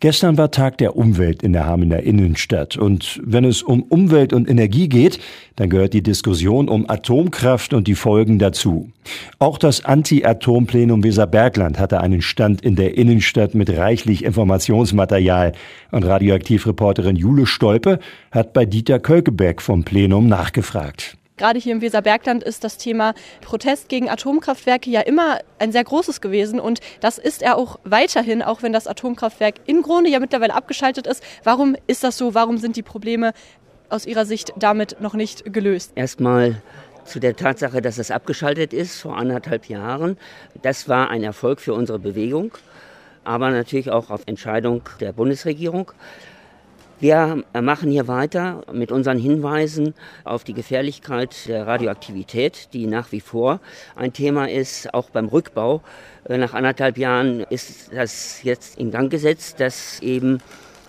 Gestern war Tag der Umwelt in der Hamener Innenstadt. Und wenn es um Umwelt und Energie geht, dann gehört die Diskussion um Atomkraft und die Folgen dazu. Auch das Anti-Atom-Plenum Weserbergland hatte einen Stand in der Innenstadt mit reichlich Informationsmaterial. Und Radioaktivreporterin Jule Stolpe hat bei Dieter Kölkebeck vom Plenum nachgefragt. Gerade hier im Weserbergland ist das Thema Protest gegen Atomkraftwerke ja immer ein sehr großes gewesen und das ist er auch weiterhin, auch wenn das Atomkraftwerk in Grunde ja mittlerweile abgeschaltet ist. Warum ist das so? Warum sind die Probleme aus Ihrer Sicht damit noch nicht gelöst? Erstmal zu der Tatsache, dass es abgeschaltet ist vor anderthalb Jahren. Das war ein Erfolg für unsere Bewegung, aber natürlich auch auf Entscheidung der Bundesregierung. Wir machen hier weiter mit unseren Hinweisen auf die Gefährlichkeit der Radioaktivität, die nach wie vor ein Thema ist, auch beim Rückbau. Nach anderthalb Jahren ist das jetzt in Gang gesetzt, dass eben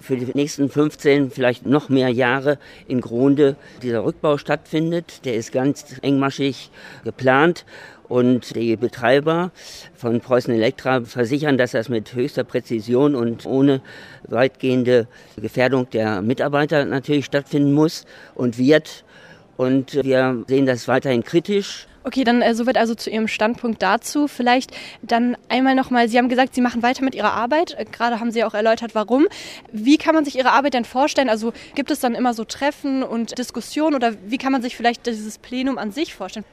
für die nächsten 15, vielleicht noch mehr Jahre in Grunde dieser Rückbau stattfindet. Der ist ganz engmaschig geplant und die Betreiber von Preußen Elektra versichern, dass das mit höchster Präzision und ohne weitgehende Gefährdung der Mitarbeiter natürlich stattfinden muss und wird. Und wir sehen das weiterhin kritisch. Okay, dann äh, soweit also zu Ihrem Standpunkt dazu. Vielleicht dann einmal nochmal, Sie haben gesagt, Sie machen weiter mit Ihrer Arbeit. Äh, gerade haben Sie auch erläutert, warum. Wie kann man sich Ihre Arbeit denn vorstellen? Also gibt es dann immer so Treffen und Diskussionen oder wie kann man sich vielleicht dieses Plenum an sich vorstellen?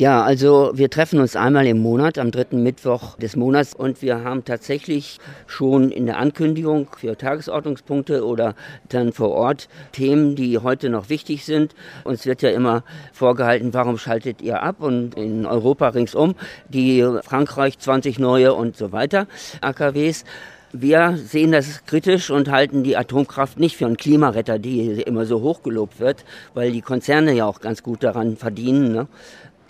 Ja, also wir treffen uns einmal im Monat, am dritten Mittwoch des Monats und wir haben tatsächlich schon in der Ankündigung für Tagesordnungspunkte oder dann vor Ort Themen, die heute noch wichtig sind. Uns wird ja immer vorgehalten, warum schaltet ihr ab und in Europa ringsum die Frankreich 20 neue und so weiter AKWs. Wir sehen das kritisch und halten die Atomkraft nicht für einen Klimaretter, die immer so hochgelobt wird, weil die Konzerne ja auch ganz gut daran verdienen. Ne?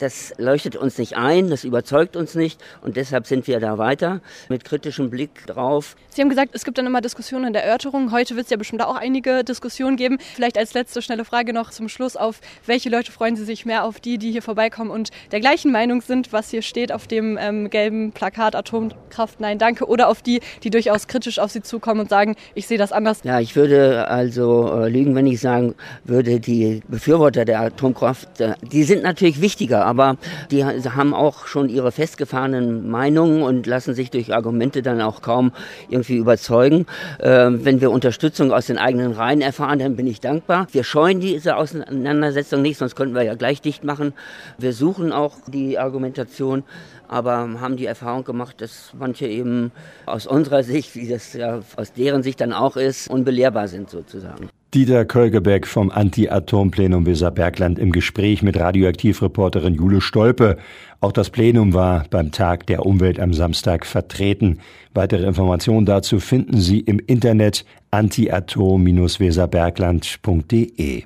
Das leuchtet uns nicht ein, das überzeugt uns nicht und deshalb sind wir da weiter mit kritischem Blick drauf. Sie haben gesagt, es gibt dann immer Diskussionen in der Erörterung. Heute wird es ja bestimmt auch einige Diskussionen geben. Vielleicht als letzte schnelle Frage noch zum Schluss auf, welche Leute freuen Sie sich mehr auf die, die hier vorbeikommen und der gleichen Meinung sind, was hier steht auf dem ähm, gelben Plakat Atomkraft, nein, danke, oder auf die, die durchaus kritisch auf Sie zukommen und sagen, ich sehe das anders. Ja, ich würde also äh, lügen, wenn ich sagen würde, die Befürworter der Atomkraft, äh, die sind natürlich wichtiger, aber die haben auch schon ihre festgefahrenen Meinungen und lassen sich durch Argumente dann auch kaum irgendwie überzeugen. Ähm, wenn wir Unterstützung aus den eigenen Reihen erfahren, dann bin ich dankbar. Wir scheuen diese Auseinandersetzung nicht, sonst könnten wir ja gleich dicht machen. Wir suchen auch die Argumentation, aber haben die Erfahrung gemacht, dass manche eben aus unserer Sicht, wie das ja aus deren Sicht dann auch ist, unbelehrbar sind sozusagen. Dieter Kölgebeck vom Anti-Atom-Plenum Weserbergland im Gespräch mit Radioaktivreporterin Jule Stolpe. Auch das Plenum war beim Tag der Umwelt am Samstag vertreten. Weitere Informationen dazu finden Sie im Internet antiatom-weserbergland.de.